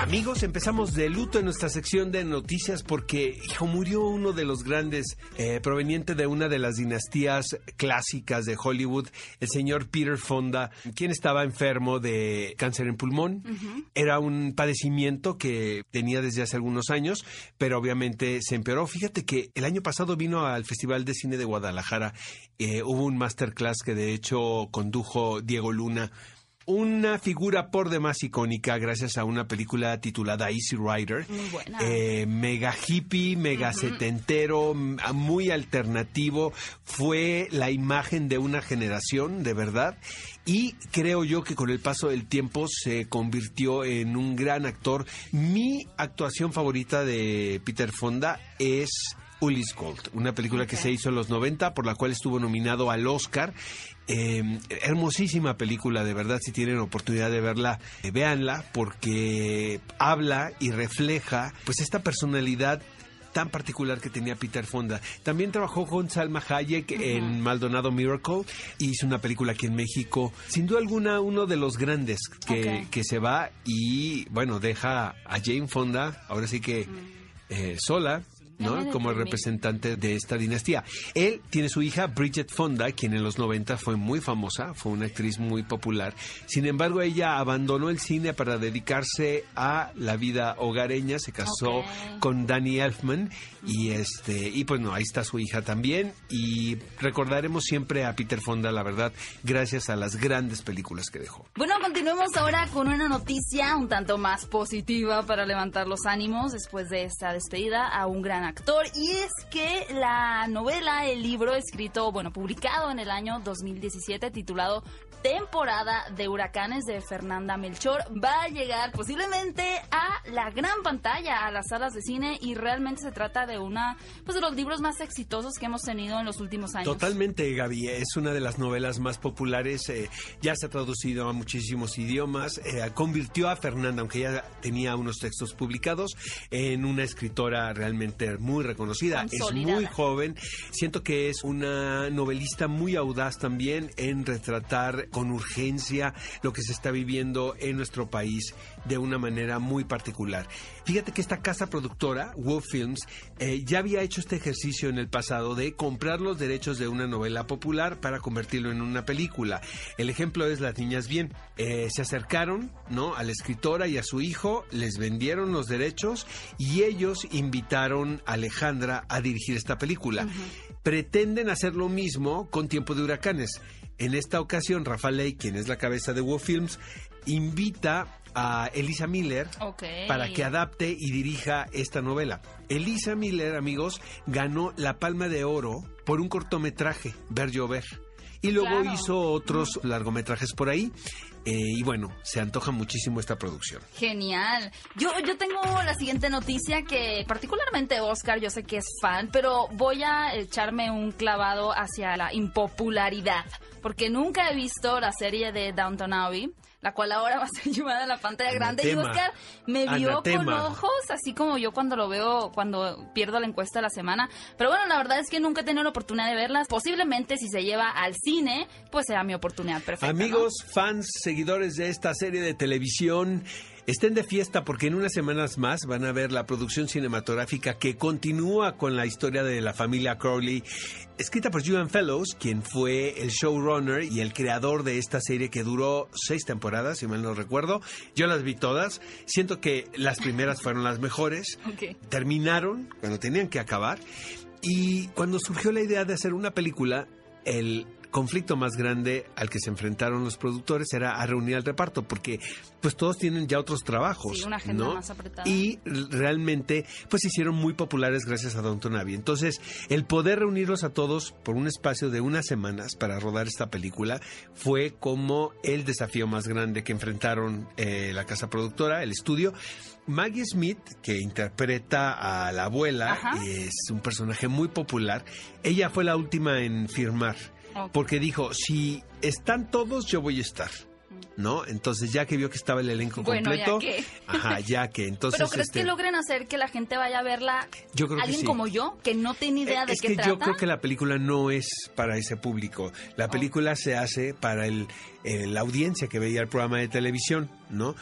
Amigos, empezamos de luto en nuestra sección de noticias porque, hijo, murió uno de los grandes, eh, proveniente de una de las dinastías clásicas de Hollywood, el señor Peter Fonda, quien estaba enfermo de cáncer en pulmón. Era un padecimiento que tenía desde hace algunos años, pero obviamente se empeoró. Fíjate que el año pasado vino al Festival de Cine de Guadalajara, eh, hubo un masterclass que de hecho condujo Diego Luna una figura por demás icónica gracias a una película titulada Easy Rider. Muy buena. Eh, mega hippie, mega setentero, muy alternativo. Fue la imagen de una generación, de verdad. Y creo yo que con el paso del tiempo se convirtió en un gran actor. Mi actuación favorita de Peter Fonda es Ulis Gold, una película que se hizo en los 90, por la cual estuvo nominado al Oscar. Eh, hermosísima película, de verdad, si tienen oportunidad de verla, eh, véanla, porque habla y refleja pues esta personalidad tan particular que tenía Peter Fonda. También trabajó con Salma Hayek en Maldonado Miracle y hizo una película aquí en México. Sin duda alguna, uno de los grandes que, que se va y, bueno, deja a Jane Fonda, ahora sí que eh, sola, ¿no? Como representante de esta dinastía. Él tiene su hija Bridget Fonda, quien en los 90 fue muy famosa, fue una actriz muy popular. Sin embargo, ella abandonó el cine para dedicarse a la vida hogareña, se casó con Danny Elfman y este y pues no, ahí está su hija también y recordaremos siempre a Peter Fonda, la verdad, gracias a las grandes películas que dejó. Bueno, continuemos ahora con una noticia un tanto más positiva para levantar los ánimos después de esta despedida a un gran actor. Y es que la novela, el libro escrito, bueno, publicado en el año 2017, titulado Temporada de Huracanes de Fernanda Melchor, va a llegar posiblemente a la gran pantalla, a las salas de cine. Y realmente se trata de una, pues de los libros más exitosos que hemos tenido en los últimos años. Totalmente, Gaby. Es una de las novelas más populares. eh, ya se ha traducido a muchísimos idiomas. eh, convirtió a Fernanda, aunque ya tenía unos textos publicados, en una escritora realmente muy reconocida. Es muy joven. Siento que es una novelista muy audaz también en retratar con urgencia lo que se está viviendo en nuestro país de una manera muy particular. Fíjate que esta casa productora, Wolf Films, eh, ya había hecho este ejercicio en el pasado de comprar los derechos de una novela popular para convertirlo en una película. El ejemplo es Las Niñas Bien. Eh, se acercaron ¿no? a la escritora y a su hijo, les vendieron los derechos y ellos invitaron a Alejandra a dirigir esta película. Pretenden hacer lo mismo con Tiempo de Huracanes. En esta ocasión, Rafa Ley, quien es la cabeza de Wolf Films, invita a Elisa Miller para que adapte y dirija esta novela. Elisa Miller, amigos, ganó la Palma de Oro por un cortometraje, Ver Llover. Y luego Claro. hizo otros largometrajes por ahí. eh, y bueno, se antoja muchísimo esta producción. Genial. Yo, yo tengo la siguiente noticia que particularmente Oscar, yo sé que es fan, pero voy a echarme un clavado hacia la impopularidad, porque nunca he visto la serie de Downton Abbey, la cual ahora va a ser llevada a la pantalla grande y. Oscar me vio con ojos, así como yo cuando lo veo, cuando pierdo la encuesta de la semana. Pero bueno, la verdad es que nunca he tenido la oportunidad de verlas. Posiblemente si se lleva al cine, pues será mi oportunidad perfecta. ¿no? Amigos, fans, seguidores de esta serie de televisión, estén de fiesta porque en unas semanas más van a ver la producción cinematográfica que continúa con la historia de la familia Crowley, escrita por Julian Fellows, quien fue el showrunner y el creador de esta serie que duró seis temporadas, si mal no recuerdo. Yo las vi todas. Siento que las primeras fueron las mejores. Terminaron cuando tenían que acabar. Y cuando surgió la idea de hacer una película, el conflicto más grande al que se enfrentaron los productores era a reunir al reparto, porque pues todos tienen ya otros trabajos. Sí, una agenda ¿no? más apretada. Y realmente pues se hicieron muy populares gracias a Downton Abbey. Entonces, el poder reunirlos a todos por un espacio de unas semanas para rodar esta película fue como el desafío más grande que enfrentaron eh, la casa productora, el estudio. Maggie Smith, que interpreta a la abuela, Ajá. es un personaje muy popular. Ella fue la última en firmar, Porque dijo, si están todos, yo voy a estar. ¿no? Entonces, ya que vio que estaba el elenco Bueno, ya completo, que. ajá, ya que, entonces, ¿Pero crees este, que logren hacer que la gente vaya a verla? Yo creo que Alguien sí. como yo, que no tiene idea de es qué que trata. yo creo que la película no es para ese público. La Oh. película se hace para el, eh, la audiencia que veía el programa de televisión, ¿no?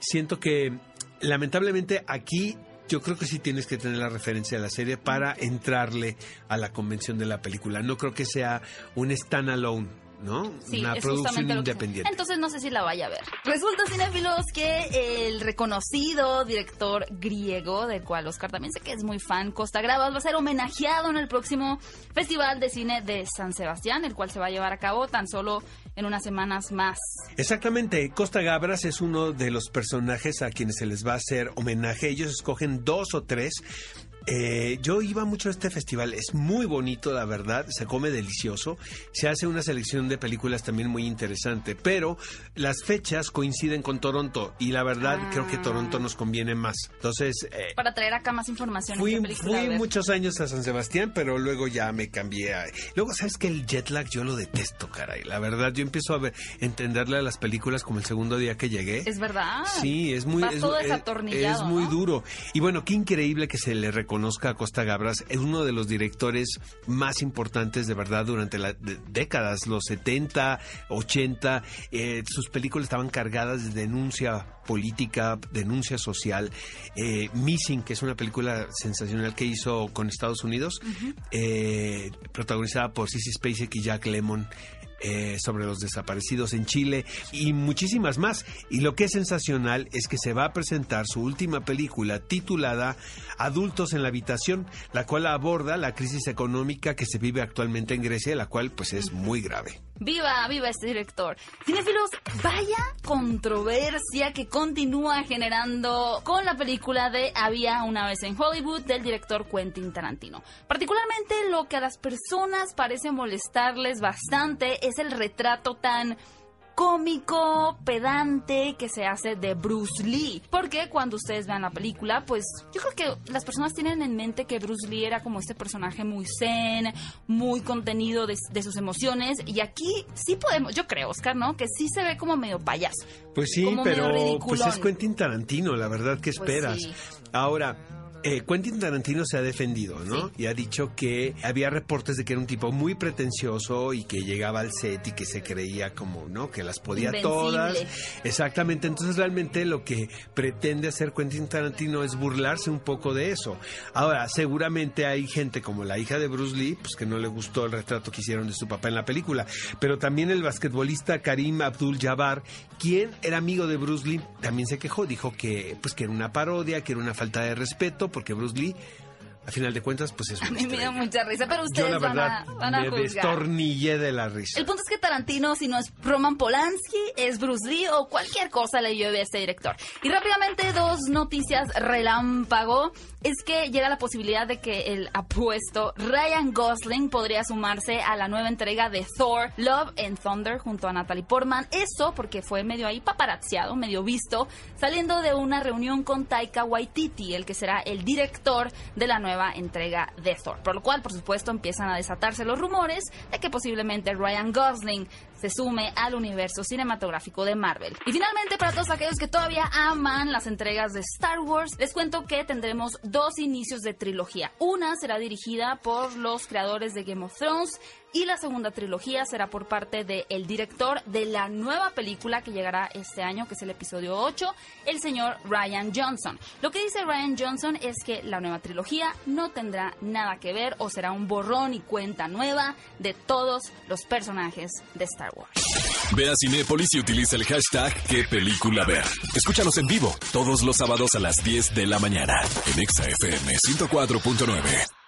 Siento que, lamentablemente, aquí yo creo que sí tienes que tener la referencia de la serie para entrarle a la convención de la película. No creo que sea un standalone, ¿no? Sí, Una es producción que- independiente. Entonces no sé si la vaya a ver. Resulta, cinéfilos, que el reconocido director griego, del cual Oscar también sé que es muy fan, Costa Gravas, va a ser homenajeado en el próximo Festival de Cine de San Sebastián, el cual se va a llevar a cabo tan solo en unas semanas más. Exactamente, Costa Gabras es uno de los personajes a quienes se les va a hacer homenaje. Ellos escogen dos o tres. Eh, yo iba mucho a este festival, es muy bonito, la verdad, se come delicioso, se hace una selección de películas también muy interesante, pero las fechas coinciden con Toronto y la verdad Ah. creo que Toronto nos conviene más. Entonces, eh, Para traer acá más información. Fui, fui muchos años a San Sebastián, pero luego ya me cambié a... Luego, ¿sabes que El jet lag yo lo detesto, caray. La verdad, yo empiezo a ver, entenderle a las películas como el segundo día que llegué. Es verdad. Sí, es muy, es, todo es- desatornillado, es muy ¿no? duro. Y bueno, qué increíble que se le reconozca a Costa Gabras. Es uno de los directores más importantes de verdad durante las décadas, los 70, 80. eh, sus películas estaban cargadas de denuncia política, denuncia social. Eh, Missing, que es una película sensacional que hizo con Estados Unidos, eh, protagonizada por Sissy Spacek y Jack Lemmon eh, sobre los desaparecidos en Chile y muchísimas más. Y lo que es sensacional es que se va a presentar su última película titulada Adultos en la habitación, la cual aborda la crisis económica que se vive actualmente en Grecia, la cual pues es muy grave. Viva, viva este director. Cinefilos, vaya controversia que continúa generando con la película de Había una vez en Hollywood del director Quentin Tarantino. Particularmente lo que a las personas parece molestarles bastante es el retrato tan cómico, pedante que se hace de Bruce Lee. Porque cuando ustedes vean la película, pues yo creo que las personas tienen en mente que Bruce Lee era como este personaje muy zen, muy contenido de, de sus emociones. Y aquí sí podemos, yo creo, Oscar, ¿no? Que sí se ve como medio payaso. Pues sí, pero pues es Quentin Tarantino, la verdad, ¿qué Pues esperas? sí. Ahora, eh, Quentin Tarantino se ha defendido, ¿no? Y ha dicho que había reportes de que era un tipo muy pretencioso y que llegaba al set y que se creía como, ¿no? Que las podía Invencible. todas. Exactamente. Entonces realmente lo que pretende hacer Quentin Tarantino es burlarse un poco de eso. Ahora, seguramente hay gente como la hija de Bruce Lee, pues que no le gustó el retrato que hicieron de su papá en la película. Pero también el basquetbolista Karim Abdul-Jabbar, quien era amigo de Bruce Lee, también se quejó. Dijo que, pues, que era una parodia, que era una falta de respeto, porque Bruce Lee, a final de cuentas, pues es A una mí me mucha risa, pero Yo ustedes van a, van a me juzgar. destornillé de la risa. El punto es que Tarantino, si no es Roman Polanski, es Bruce Lee o cualquier cosa le llueve a este director. Y rápidamente, dos noticias relámpago. Es que llega la posibilidad de que el apuesto Ryan Gosling podría sumarse a la nueva entrega de Thor, Love and Thunder, junto a Natalie Portman. Eso porque fue medio ahí paparazziado, medio visto, saliendo de una reunión con Taika Waititi, el que será el director de la nueva entrega de Thor. Por lo cual, por supuesto, empiezan a desatarse los rumores de que posiblemente Ryan Gosling se sume al universo cinematográfico de Marvel. Y finalmente, para todos aquellos que todavía aman las entregas de Star Wars, les cuento que tendremos dos inicios de trilogía. Una será dirigida por los creadores de Game of Thrones y la segunda trilogía será por parte del director de la nueva película que llegará este año, que es el episodio 8, el señor Ryan Johnson. Lo que dice Ryan Johnson es que la nueva trilogía no tendrá nada que ver o será un borrón y cuenta nueva de todos los personajes de Star Wars. Ve a Cinépolis y utiliza el hashtag qué película ver. Escúchanos en vivo todos los sábados a las 10 de la mañana en Exa FM 104.9.